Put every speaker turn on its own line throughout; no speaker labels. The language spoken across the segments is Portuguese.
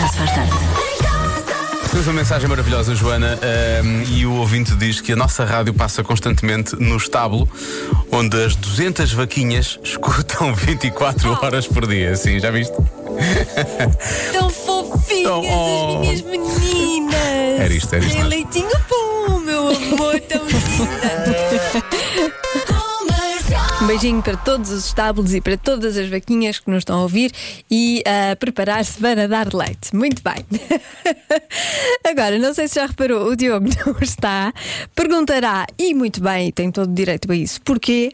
Já se faz tarde.
Temos uma mensagem maravilhosa, Joana, ehm, e o ouvinte diz que a nossa rádio passa constantemente no estábulo, onde as 200 vaquinhas escutam 24 horas por dia. Sim, já viste?
Tão fofinhas
Tão- oh.
as minhas meninas.
Era isto, era isto
Tem leitinho bom, meu amor, tão linda. Beijinho para todos os estábulos e para todas as vaquinhas que nos estão a ouvir e a preparar-se para dar leite. Muito bem. Agora, não sei se já reparou, o Diogo não está. Perguntará, e muito bem, tem todo o direito a isso, porquê?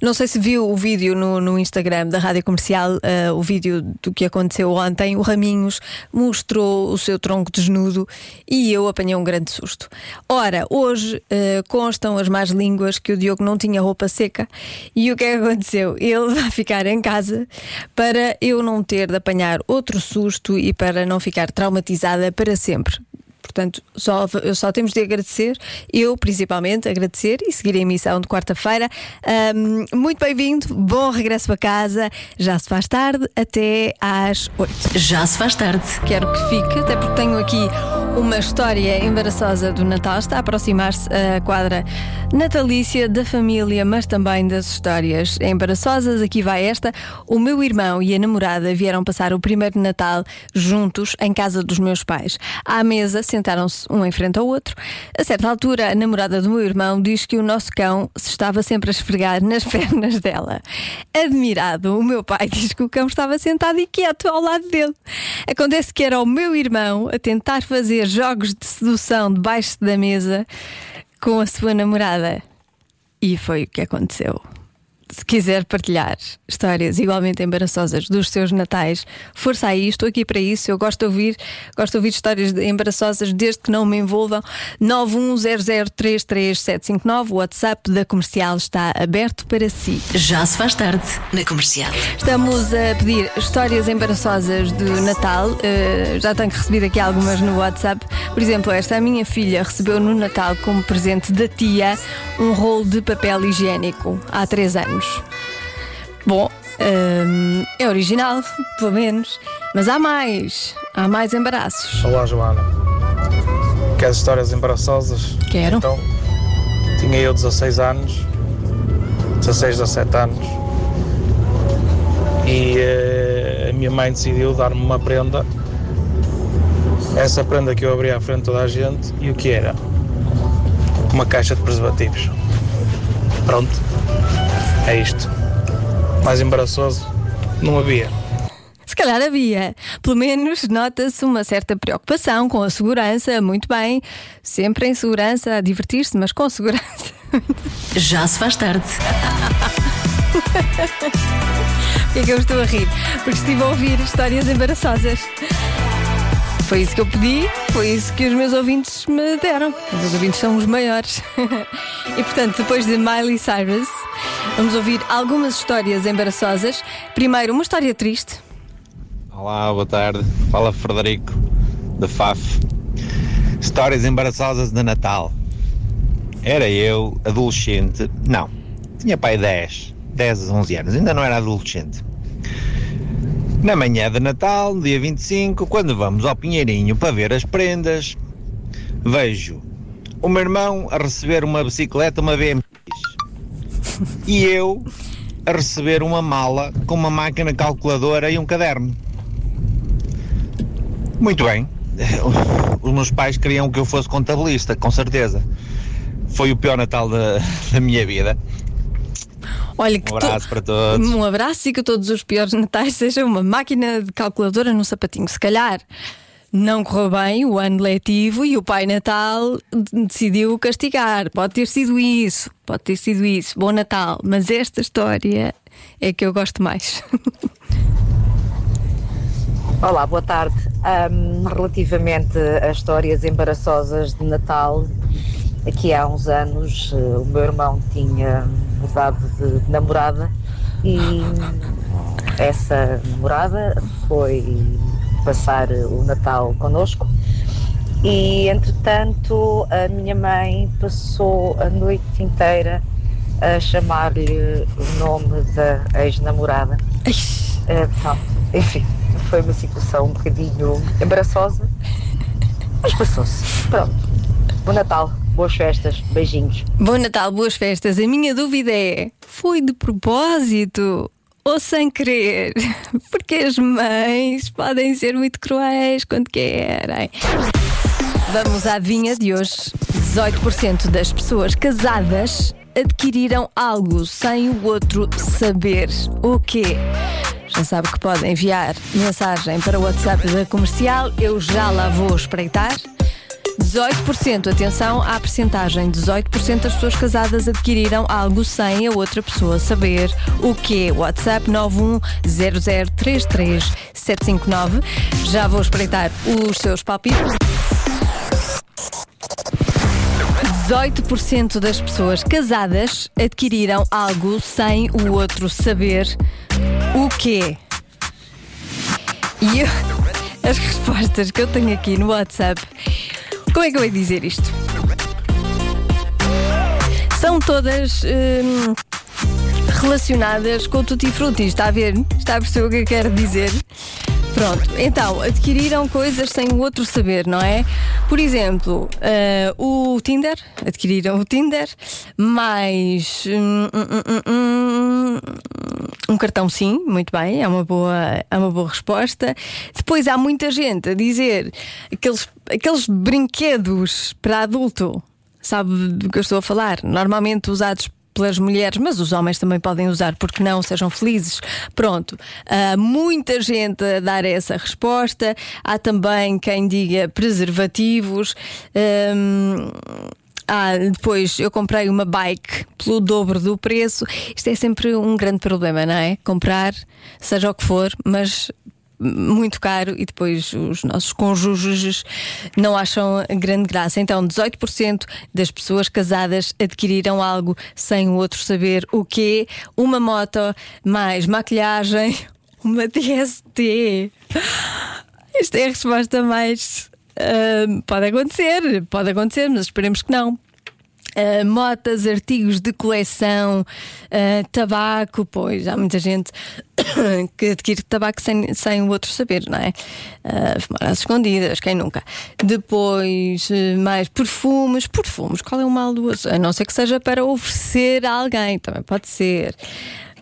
Não sei se viu o vídeo no, no Instagram da Rádio Comercial, eh, o vídeo do que aconteceu ontem. O Raminhos mostrou o seu tronco desnudo e eu apanhei um grande susto. Ora, hoje eh, constam as más línguas que o Diogo não tinha roupa seca e o que é que aconteceu? Ele vai ficar em casa para eu não ter de apanhar outro susto e para não ficar traumatizada para sempre. Portanto, só, só temos de agradecer, eu principalmente, agradecer e seguir a emissão de quarta-feira. Ahm, muito bem-vindo, bom regresso a casa. Já se faz tarde, até às 8.
Já se faz tarde.
Quero que fique, até porque tenho aqui uma história embaraçosa do Natal. Está a aproximar-se a quadra natalícia da família, mas também das histórias embaraçosas. Aqui vai esta. O meu irmão e a namorada vieram passar o primeiro Natal juntos em casa dos meus pais. À mesa, sentaram-se um em frente ao outro. A certa altura, a namorada do meu irmão diz que o nosso cão se estava sempre a esfregar nas pernas dela. Admirado, o meu pai diz que o cão estava sentado e quieto ao lado dele. Acontece que era o meu irmão a tentar fazer jogos de sedução debaixo da mesa com a sua namorada. E foi o que aconteceu. Se quiser partilhar histórias igualmente embaraçosas dos seus natais, força aí, estou aqui para isso. Eu gosto de ouvir, gosto de ouvir histórias de- embaraçosas desde que não me envolvam. 910033759, o WhatsApp da comercial está aberto para si.
Já se faz tarde. Na comercial.
Estamos a pedir histórias embaraçosas de Natal. Uh, já tenho recebido aqui algumas no WhatsApp. Por exemplo, esta a minha filha recebeu no Natal como presente da tia um rolo de papel higiênico há três anos. Bom, hum, é original, pelo menos. Mas há mais. Há mais embaraços.
Olá Joana. Queres histórias embaraçosas?
Quero.
Então, tinha eu 16 anos, 16, 17 anos, e eh, a minha mãe decidiu dar-me uma prenda. Essa prenda que eu abri à frente de toda a gente, e o que era? Uma caixa de preservativos. Pronto, é isto. Mais embaraçoso, não havia.
Se calhar havia. Pelo menos nota-se uma certa preocupação com a segurança. Muito bem. Sempre em segurança, a divertir-se, mas com segurança.
Já se faz tarde.
Por que é que eu estou a rir? Porque estive a ouvir histórias embaraçosas. Foi isso que eu pedi, foi isso que os meus ouvintes me deram. Os meus ouvintes são os maiores. E portanto, depois de Miley Cyrus, vamos ouvir algumas histórias embaraçosas. Primeiro, uma história triste.
Olá, boa tarde. Fala Frederico, da FAF. Histórias embaraçosas de Natal. Era eu, adolescente, não, tinha pai 10, 10 a 11 anos, ainda não era adolescente. Na manhã de Natal, dia 25, quando vamos ao Pinheirinho para ver as prendas, vejo o meu irmão a receber uma bicicleta, uma BMX, e eu a receber uma mala com uma máquina calculadora e um caderno. Muito bem. Os meus pais queriam que eu fosse contabilista, com certeza. Foi o pior Natal da, da minha vida.
Olha
Um abraço para todos.
Um abraço e que todos os piores natais sejam uma máquina de calculadora no sapatinho. Se calhar não correu bem o ano letivo e o Pai Natal decidiu castigar. Pode ter sido isso, pode ter sido isso. Bom Natal. Mas esta história é que eu gosto mais.
Olá, boa tarde. Ahm, relativamente a histórias embaraçosas de Natal, aqui há uns anos eh, o meu irmão tinha mudado de namorada e essa namorada foi passar o Natal connosco e entretanto a minha mãe passou a noite inteira a chamar-lhe o nome da ex-namorada. Eh, pronto, enfim, foi uma situação um bocadinho embaraçosa, mas passou-se. Pronto. Bom Natal, boas festas, beijinhos.
Bom Natal, boas festas. A minha dúvida é: foi de propósito ou sem querer? Porque as mães podem ser muito cruéis quando querem. Vamos à vinha de hoje. 18% das pessoas casadas adquiriram algo sem o outro saber. O quê? Já sabe que pode enviar mensagem para o WhatsApp da comercial. Eu já lá vou espreitar. 18%, atenção à percentagem, 18% das pessoas casadas adquiriram algo sem a outra pessoa saber o que WhatsApp 910033759. Já vou espreitar os seus palpites. 18% das pessoas casadas adquiriram algo sem o outro saber o quê? E eu, as respostas que eu tenho aqui no WhatsApp, como é que eu vou dizer isto? São todas hum, relacionadas com o Tutti Frutti, está a ver? Está a perceber o que eu quero dizer? Pronto, então, adquiriram coisas sem o outro saber, não é? Por exemplo, uh, o Tinder, adquiriram o Tinder, mais um, um, um, um, cartão sim, muito bem, é uma, boa, é uma boa resposta. Depois há muita gente a dizer aqueles, aqueles brinquedos para adulto, sabe do que eu estou a falar? Normalmente usados pelas mulheres, mas os homens também podem usar, porque não sejam felizes. Pronto, há muita gente a dar essa resposta. Há também quem diga preservativos. Hum, ah, depois eu comprei uma bike pelo dobro do preço. Isto é sempre um grande problema, não é? Comprar, seja o que for, mas muito caro e depois os nossos cônjuges não acham grande graça. Então, 18% das pessoas casadas adquiriram algo sem o outro saber o quê? Uma moto, mais maquilhagem, uma DST. Isto é a resposta mais. Uh, pode acontecer, pode acontecer, mas esperemos que não. Uh, motas, artigos de coleção, uh, tabaco, pois há muita gente que adquire tabaco sem, sem o outro saber, não é? Uh, fumar às escondidas, quem nunca? Depois, mais perfumes, perfumes, qual é o mal do uso? A não ser que seja para oferecer a alguém, também pode ser.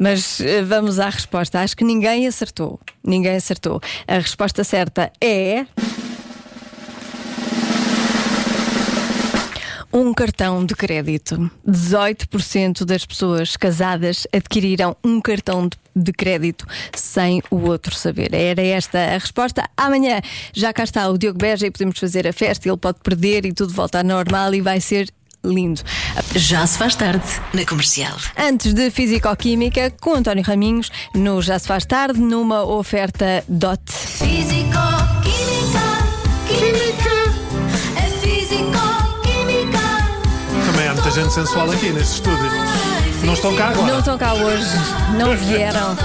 Mas vamos à resposta. Acho que ninguém acertou. Ninguém acertou. A resposta certa é. Um cartão de crédito. 18% das pessoas casadas adquiriram um cartão de crédito sem o outro saber. Era esta a resposta. Amanhã já cá está o Diogo Beja e podemos fazer a festa. Ele pode perder e tudo volta ao normal e vai ser lindo.
Já se faz tarde na comercial.
Antes de Físico-Química, com António Raminhos, no Já se faz tarde, numa oferta DOT.
Físico-Química. Química.
Muita gente sensual aqui neste estúdio. Não estão cá agora.
Não estão cá hoje, não vieram.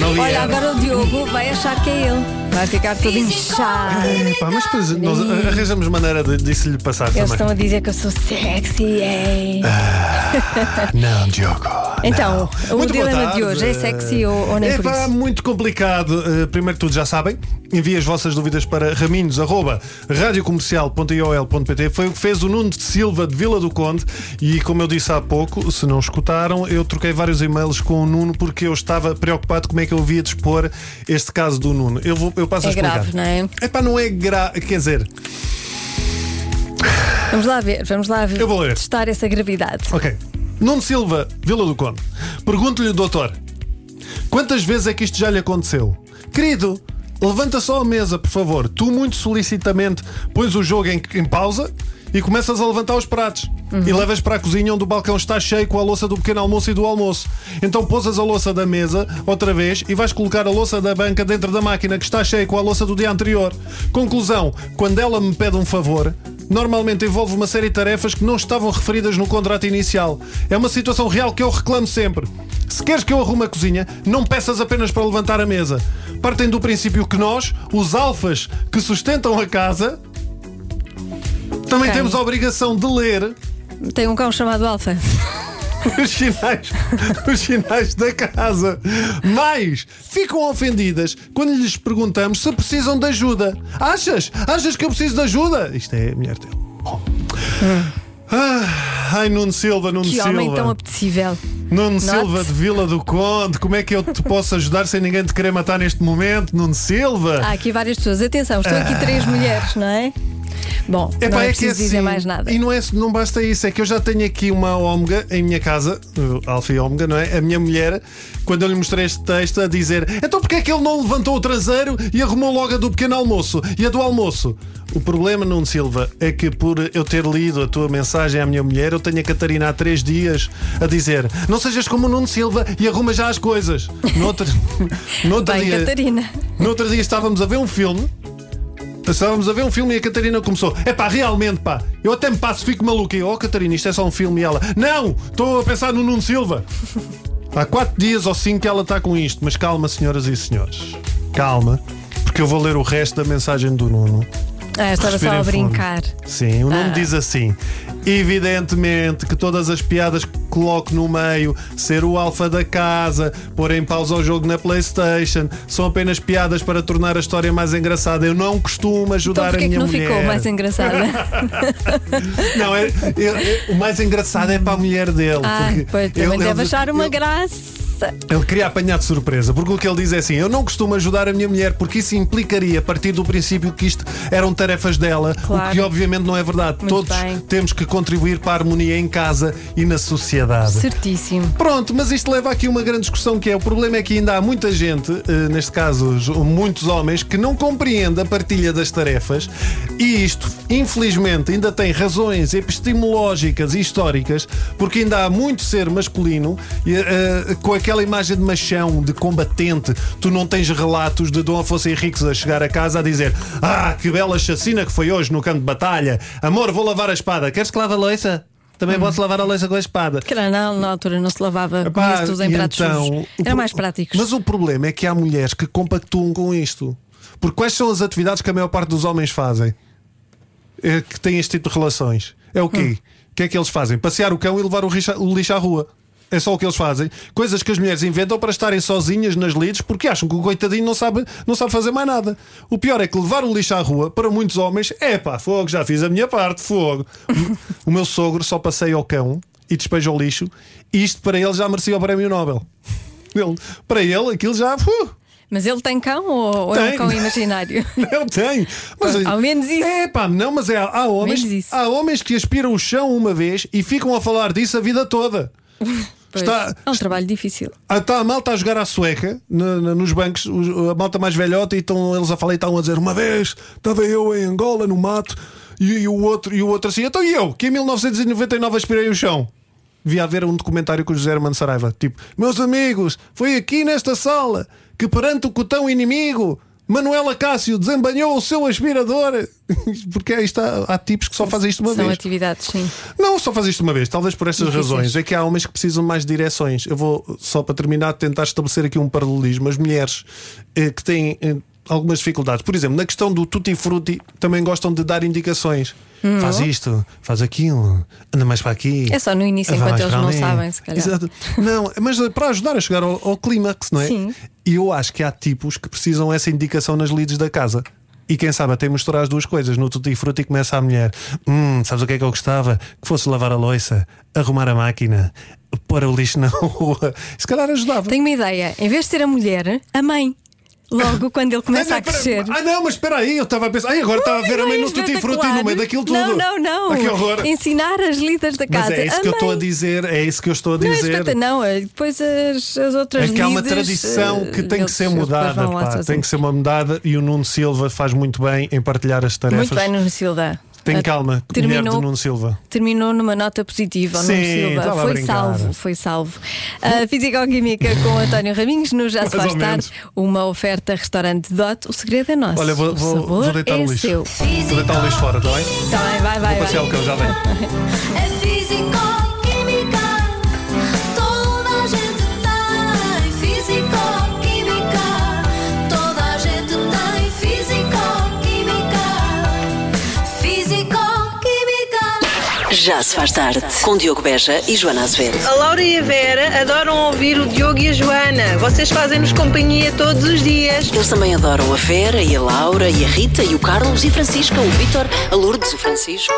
Não
Olha,
vieram.
agora o Diogo vai achar que é ele. Vai ficar todo inchado.
Epá, mas depois nós arranjamos maneira de, disso lhe passar
Eles
também.
estão a dizer que eu sou sexy, é.
Não, Diogo.
Então, o
Muito
dilema de hoje é sexy ou, ou nem
é
por
pá, muito complicado. Uh, primeiro de tudo, já sabem, enviem as vossas dúvidas para raminhos.radiocomercial.iol.pt Foi o que fez o Nuno de Silva de Vila do Conde e, como eu disse há pouco, se não escutaram, eu troquei vários e-mails com o Nuno porque eu estava preocupado como é que eu havia de expor este caso do Nuno. Eu, vou, eu passo a
É
explicar.
grave, não é?
Epá, não é grave. Quer dizer,
Vamos lá ver, vamos lá ver.
Eu vou ler.
testar essa gravidade.
Ok. Nuno Silva, Vila do Conde. Pergunto-lhe, doutor, quantas vezes é que isto já lhe aconteceu? Querido, levanta só a mesa, por favor. Tu, muito solicitamente, pões o jogo em, em pausa e começas a levantar os pratos. E levas para a cozinha onde o balcão está cheio com a louça do pequeno almoço e do almoço. Então pousas a louça da mesa outra vez e vais colocar a louça da banca dentro da máquina que está cheia com a louça do dia anterior. Conclusão: quando ela me pede um favor, normalmente envolve uma série de tarefas que não estavam referidas no contrato inicial. É uma situação real que eu reclamo sempre. Se queres que eu arrume a cozinha, não peças apenas para levantar a mesa. Partem do princípio que nós, os alfas que sustentam a casa, também temos a obrigação de ler
Tem um cão chamado Alfa.
os sinais, os sinais da casa. Mais, ficam ofendidas quando lhes perguntamos se precisam de ajuda. Achas? Achas que eu preciso de ajuda? Isto é a mulher dele. Bom. Ah, ai, Nuno Silva, Nuno
Que
Silva.
homem tão apetecível.
Nuno
Note.
Silva de Vila do Conde, como é que eu te posso ajudar sem ninguém te querer matar neste momento, Nuno Silva?
Há aqui várias pessoas. Atenção, estão aqui três mulheres, não é? Bom,
Epá,
não é,
é
preciso dizer
assim,
mais nada.
E não, é, não basta isso, é que eu já tenho aqui uma ómega em minha casa, Alfa e Ómega, não é? A minha mulher, quando eu lhe mostrei este texto, a dizer: então porque é que ele não levantou o traseiro e arrumou logo a do pequeno almoço e a do almoço? O problema, Nuno Silva, é que por eu ter lido a tua mensagem à minha mulher, eu tenho a Catarina há três dias a dizer: não sejas como o Nuno Silva e arruma já as coisas. No outro, no outro
Bem,
dia.
Catarina.
No outro dia estávamos a ver um filme. Estávamos a ver um filme e a Catarina começou. É pá, realmente, pá, eu até me passo, fico maluco. E oh Catarina, isto é só um filme. E ela, não, estou a pensar no Nuno Silva. Há quatro dias ou cinco que ela está com isto. Mas calma, senhoras e senhores. Calma, porque eu vou ler o resto da mensagem do Nuno.
Ah, estava só a
Respirem fundo.
brincar.
Sim, o Nuno
Ah.
diz assim: evidentemente que todas as piadas que coloco no meio, ser o alfa da casa, pôr em pausa o jogo na PlayStation, são apenas piadas para tornar a história mais engraçada. Eu não costumo
Então
ajudar
porquê
a
é que
minha
não
mulher.
ficou mais engraçada?
Não, é, é- é- o mais engraçado é para a mulher dele.
ah, pois, também
ele-
deve achar uma graça.
Ele queria apanhar de surpresa, porque o que ele diz é assim: eu não costumo ajudar a minha mulher, porque isso implicaria, a partir do princípio, que isto eram tarefas dela,
Claro.
o que obviamente não é verdade.
Muito
Todos
bem.
temos que contribuir para a harmonia em casa e na sociedade.
Certíssimo.
Pronto, mas isto leva aqui uma grande discussão que é o problema é que ainda há muita gente, eh, neste caso os- muitos homens, que não compreende a partilha das tarefas e isto, infelizmente, ainda tem razões epistemológicas e históricas, porque ainda há muito ser masculino e, eh, com aquela imagem de machão, de combatente. Tu não tens relatos de Dom Afonso Henriques a chegar a casa a dizer Ah, que bela chacina que foi hoje no campo de batalha. Amor, vou lavar a espada. Queres que lave a louça? Também posso lavar a louça com a espada.
Cara, não, na altura não se lavava com
Epá,
isso tudo em pratos
então,
Era mais práticos.
Mas o problema é que há mulheres que compactuam com isto. Porque quais são as atividades que a maior parte dos homens fazem? É, que têm este tipo de relações? É o quê? O que é que eles fazem? Passear o cão e levar o lixo à rua. É só o que eles fazem. Coisas que as mulheres inventam para estarem sozinhas nas lides porque acham que o coitadinho não sabe, não sabe fazer mais nada. O pior é que levar o lixo à rua, para muitos homens, é pá, fogo, já fiz a minha parte, fogo. o meu sogro só passeia ao cão e despeja o lixo. E isto para ele já merecia o prémio Nobel. Ele- para ele, aquilo já. uh,
Mas ele tem cão ou, ou é um
Tem.
cão imaginário?
não tem. Mas,
Ao menos isso.
É pá, não, mas é, há, homens, há homens que aspiram o chão uma vez e ficam a falar disso a vida toda.
Pois,
Está-
É um trabalho difícil.
Ah, Está a malta a jogar à sueca na- na- nos bancos, os- a malta mais velhota, e estão eles a falar e estão a dizer: Uma vez estava eu em Angola, no mato, e, e o, outro, e o outro assim, então e eu, que em 1999 aspirei o chão. Devia haver um documentário com o José Hermano Saraiva, tipo: Meus amigos, foi aqui nesta sala que perante o cotão inimigo. Manuela Cássio desembanhou o seu aspirador. Porque aí está, há tipos que só fazem isto uma
São
vez.
atividades, sim.
Não, só faz isto uma vez, talvez por estas
Difíceis.
razões. É que há homens que precisam mais de direções. Eu vou, só para terminar, tentar estabelecer aqui um paralelismo. As mulheres eh, que têm eh, algumas dificuldades, por exemplo, na questão do tutti frutti, também gostam de dar indicações. Faz isto, faz aquilo, anda mais para aqui.
Hum. É só no início, enquanto eles não sabem, se calhar.
Exato. Não, mas para ajudar a chegar ao, ao clímax, não é?
Sim.
E eu acho que há tipos que precisam essa indicação nas leads da casa. E quem sabe até misturar as duas coisas. No tutti frutti começa a mulher. Hum, sabes o que é que eu gostava? Que fosse lavar a louça, arrumar a máquina, pôr o lixo na rua. Se calhar ajudava.
Tenho uma ideia. Em vez de ser a mulher, a mãe. Logo quando ele começa
Ah,
a
não, pera-
crescer.
Ah, não, mas espera aí, eu estava a pensar. Ai, agora estava a ver a mãe no tutti frutti no meio daquilo tudo.
Não, não, não.
Ah, que horror.
Ensinar as lidas da
Mas
casa.
é isso
A
que eu estou a
mãe.
dizer, é isso que eu estou a
Não, é
dizer.
espeta- não, é depois as, as outras
É que há uma tradição que tem que ser mudada. pá, tem que ser uma mudada e o Nuno Silva faz muito bem em partilhar as tarefas.
Muito bem, Nuno Silva.
Tem calma, mulher
terminou,
de Nuno Silva.
terminou numa nota positiva,
Sim,
Nuno Silva. Foi
brincar.
salvo, foi salvo. A Físico-Química com António Raminhos, no Já se faz tarde, uma oferta restaurante Dot. O segredo é nosso.
Olha, vou,
o
vou, vou deitar
é
o lixo.
seu.
Vou deitar o lixo fora, está bem?
Tá bem, vai, vai.
Vou passear
vai.
o cão, já vem.
Já se faz tarde. Com Diogo Beja e Joana Azevedo.
A Laura e a Vera adoram ouvir o Diogo e a Joana. Vocês fazem-nos companhia todos os dias.
Eles também adoram a Vera e a Laura e a Rita e o Carlos e a Francisca, o Vítor, a Lourdes, o Francisco.